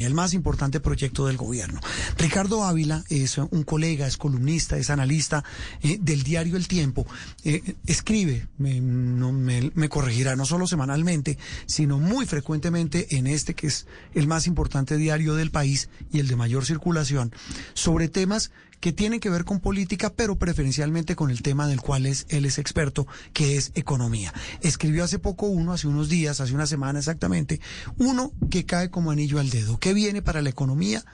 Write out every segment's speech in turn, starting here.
El más importante proyecto del gobierno. Ricardo Ávila es un colega, es columnista, es analista eh, del diario El Tiempo. Eh, escribe, me, me corregirá, no solo semanalmente, sino muy frecuentemente en este que es el más importante diario del país y el de mayor circulación, sobre temas que tienen que ver con política, pero preferencialmente con el tema del cual es, él es experto, que es economía. Escribió hace poco uno, hace unos días, hace una semana exactamente, uno que cae como anillo al dedo. ¿Qué viene para la economía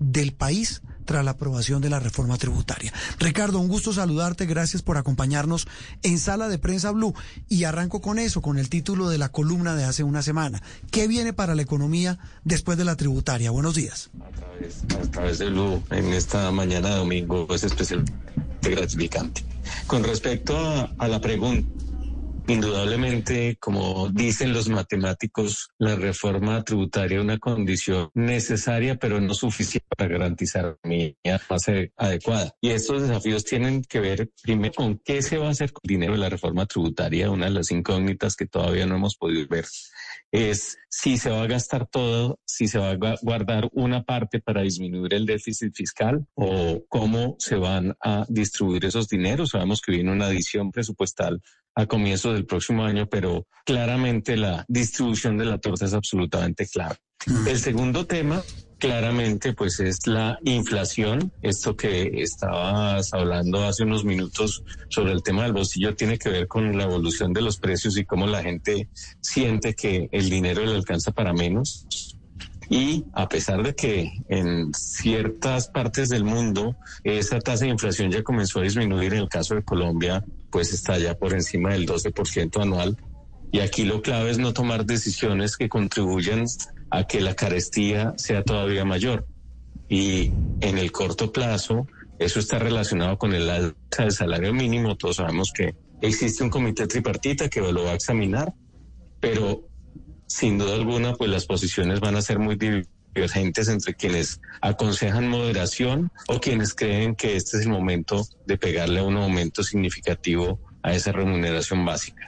del país tras la aprobación de la reforma tributaria? Ricardo, un gusto saludarte, gracias por acompañarnos en Sala de Prensa Blue. Y arranco con eso, con el título de la columna de hace una semana. ¿Qué viene para la economía después de la tributaria? Buenos días. A través, de Blue, en esta mañana de domingo, es especialmente gratificante. Con respecto a la pregunta, Indudablemente, como dicen los matemáticos, la reforma tributaria es una condición necesaria, pero no suficiente para garantizar una base adecuada. Y estos desafíos tienen que ver primero con qué se va a hacer con el dinero de la reforma tributaria, una de las incógnitas que todavía no hemos podido ver es si se va a gastar todo, si se va a guardar una parte para disminuir el déficit fiscal o cómo se van a distribuir esos dineros. Sabemos que viene una adición presupuestal a comienzos del próximo año, pero claramente la distribución de la torta es absolutamente clave. El segundo tema claramente pues es la inflación. Esto que estabas hablando hace unos minutos sobre el tema del bolsillo tiene que ver con la evolución de los precios y cómo la gente siente que el dinero le alcanza para menos. Y a pesar de que en ciertas partes del mundo esa tasa de inflación ya comenzó a disminuir, en el caso de Colombia, pues está ya por encima del 12% anual. Y aquí lo clave es no tomar decisiones que contribuyan a que la carestía sea todavía mayor. Y en el corto plazo, eso está relacionado con el alza del salario mínimo. Todos sabemos que existe un comité tripartita que lo va a examinar, pero sin duda alguna, pues las posiciones van a ser muy divergentes entre quienes aconsejan moderación o quienes creen que este es el momento de pegarle un aumento significativo a esa remuneración básica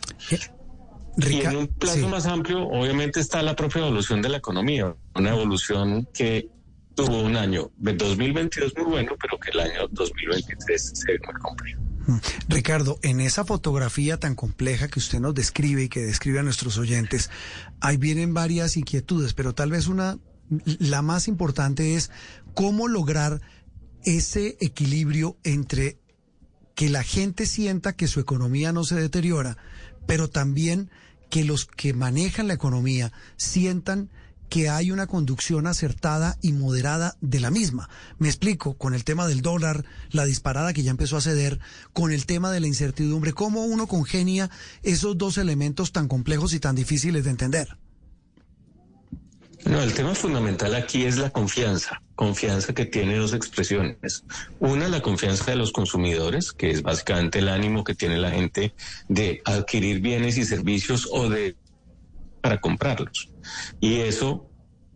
y en un plazo más amplio, obviamente, está la propia evolución de la economía, una evolución que tuvo un año 2022 muy bueno, pero que el año 2023 se ve muy complejo. Mm. Ricardo, en esa fotografía tan compleja que usted nos describe y que describe a nuestros oyentes, ahí vienen varias inquietudes, pero tal vez una, la más importante es cómo lograr ese equilibrio entre que la gente sienta que su economía no se deteriora, pero también que los que manejan la economía sientan que hay una conducción acertada y moderada de la misma. Me explico, con el tema del dólar, la disparada que ya empezó a ceder, con el tema de la incertidumbre, cómo uno congenia esos dos elementos tan complejos y tan difíciles de entender. No, el tema fundamental aquí es la confianza, confianza que tiene dos expresiones. Una, la confianza de los consumidores, que es básicamente el ánimo que tiene la gente de adquirir bienes y servicios o de para comprarlos. Y eso,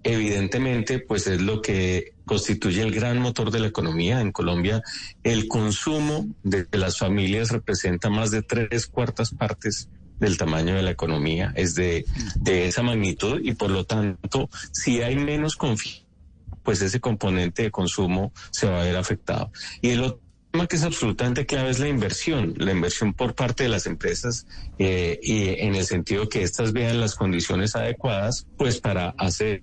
evidentemente, pues es lo que constituye el gran motor de la economía. En Colombia, el consumo de las familias representa más de tres cuartas partes del tamaño de la economía, es de, de esa magnitud y por lo tanto, si hay menos confianza, pues ese componente de consumo se va a ver afectado. Y el otro tema que es absolutamente clave es la inversión, la inversión por parte de las empresas eh, y en el sentido que éstas vean las condiciones adecuadas, pues para hacer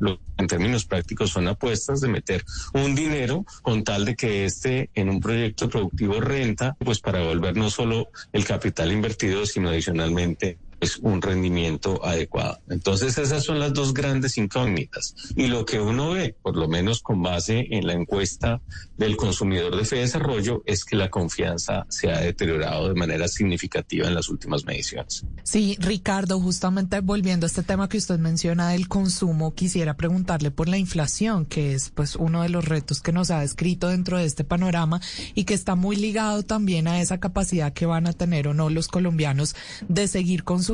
lo que en términos prácticos son apuestas de meter un dinero con tal de que este en un proyecto productivo renta, pues para devolver no solo el capital invertido, sino adicionalmente un rendimiento adecuado. Entonces esas son las dos grandes incógnitas. Y lo que uno ve, por lo menos con base en la encuesta del consumidor de fe desarrollo, es que la confianza se ha deteriorado de manera significativa en las últimas mediciones. Sí, Ricardo, justamente volviendo a este tema que usted menciona del consumo, quisiera preguntarle por la inflación, que es pues uno de los retos que nos ha descrito dentro de este panorama y que está muy ligado también a esa capacidad que van a tener o no los colombianos de seguir consumiendo.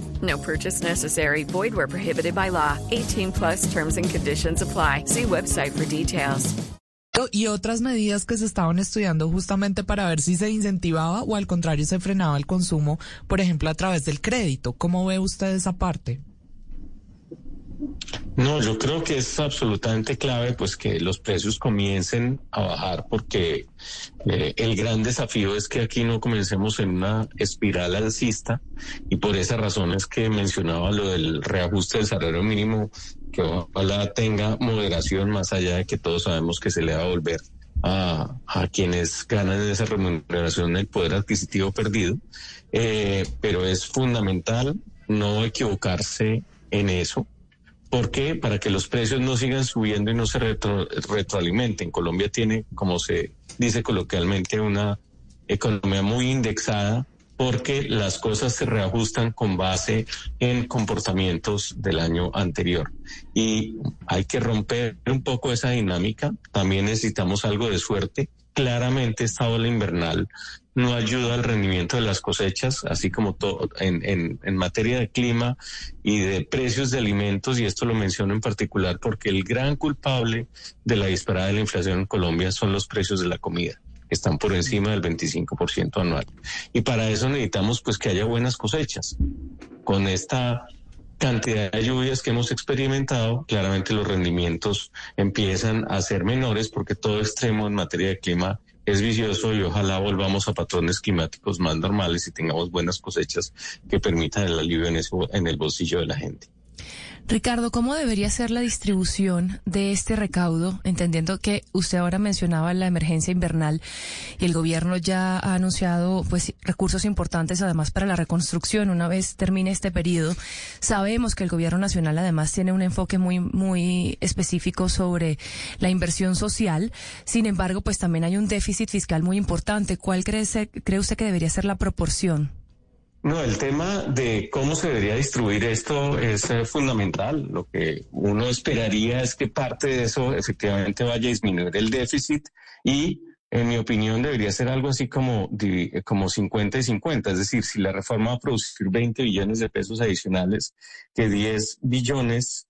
No purchase necessary. Void where prohibited by law. 18 plus terms and conditions apply. See website for details. Y otras medidas que se estaban estudiando justamente para ver si se incentivaba o al contrario se frenaba el consumo, por ejemplo, a través del crédito. ¿Cómo ve usted esa parte? No, yo creo que es absolutamente clave pues que los precios comiencen a bajar porque eh, el gran desafío es que aquí no comencemos en una espiral alcista y por esa razón es que mencionaba lo del reajuste del salario mínimo que ojalá tenga moderación más allá de que todos sabemos que se le va a volver a, a quienes ganan esa remuneración el poder adquisitivo perdido, eh, pero es fundamental no equivocarse en eso ¿Por qué? Para que los precios no sigan subiendo y no se retroalimenten. Colombia tiene, como se dice coloquialmente, una economía muy indexada porque las cosas se reajustan con base en comportamientos del año anterior. Y hay que romper un poco esa dinámica. También necesitamos algo de suerte. Claramente esta ola invernal no ayuda al rendimiento de las cosechas, así como todo en, en, en, materia de clima y de precios de alimentos, y esto lo menciono en particular porque el gran culpable de la disparada de la inflación en Colombia son los precios de la comida, están por encima del 25% anual. Y para eso necesitamos pues que haya buenas cosechas. Con esta cantidad de lluvias que hemos experimentado, claramente los rendimientos empiezan a ser menores porque todo extremo en materia de clima es vicioso y ojalá volvamos a patrones climáticos más normales y tengamos buenas cosechas que permitan el alivio en, eso, en el bolsillo de la gente. Ricardo, ¿cómo debería ser la distribución de este recaudo? Entendiendo que usted ahora mencionaba la emergencia invernal y el gobierno ya ha anunciado pues recursos importantes además para la reconstrucción una vez termine este periodo. Sabemos que el gobierno nacional además tiene un enfoque muy muy específico sobre la inversión social. Sin embargo, pues también hay un déficit fiscal muy importante. ¿Cuál cree, cree usted que debería ser la proporción? No, el tema de cómo se debería distribuir esto es eh, fundamental. Lo que uno esperaría es que parte de eso efectivamente vaya a disminuir el déficit y, en mi opinión, debería ser algo así como, como 50 y 50. Es decir, si la reforma va a producir 20 billones de pesos adicionales, que 10 billones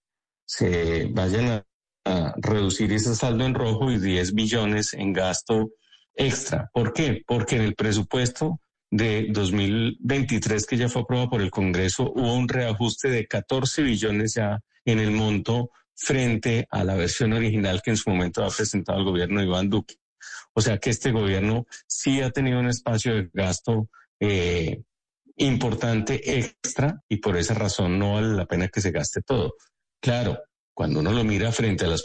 se vayan a, a reducir ese saldo en rojo y 10 billones en gasto extra. ¿Por qué? Porque en el presupuesto de 2023 que ya fue aprobado por el Congreso, hubo un reajuste de 14 billones ya en el monto frente a la versión original que en su momento ha presentado el gobierno de Iván Duque. O sea que este gobierno sí ha tenido un espacio de gasto eh, importante extra y por esa razón no vale la pena que se gaste todo. Claro, cuando uno lo mira frente a las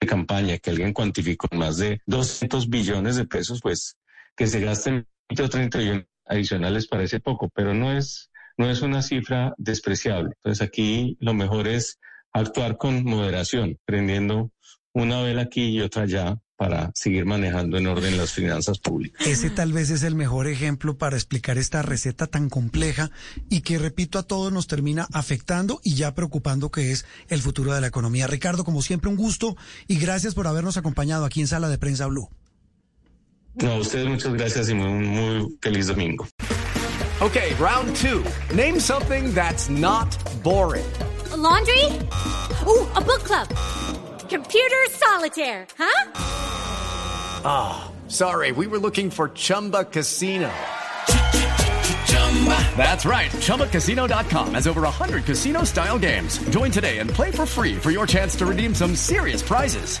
de campaña que alguien cuantificó más de 200 billones de pesos, pues que se gasten 30 billones adicionales parece poco, pero no es, no es una cifra despreciable. Entonces aquí lo mejor es actuar con moderación, prendiendo una vela aquí y otra allá para seguir manejando en orden las finanzas públicas. Ese tal vez es el mejor ejemplo para explicar esta receta tan compleja y que, repito, a todos nos termina afectando y ya preocupando que es el futuro de la economía. Ricardo, como siempre, un gusto y gracias por habernos acompañado aquí en Sala de Prensa Blue. No, a ustedes muchas gracias y muy, muy feliz domingo. Okay, round two. Name something that's not boring. A laundry? Ooh, a book club. Computer solitaire, huh? Ah, oh, sorry, we were looking for Chumba Casino. Chumba! That's right. ChumbaCasino.com has over 100 casino style games. Join today and play for free for your chance to redeem some serious prizes.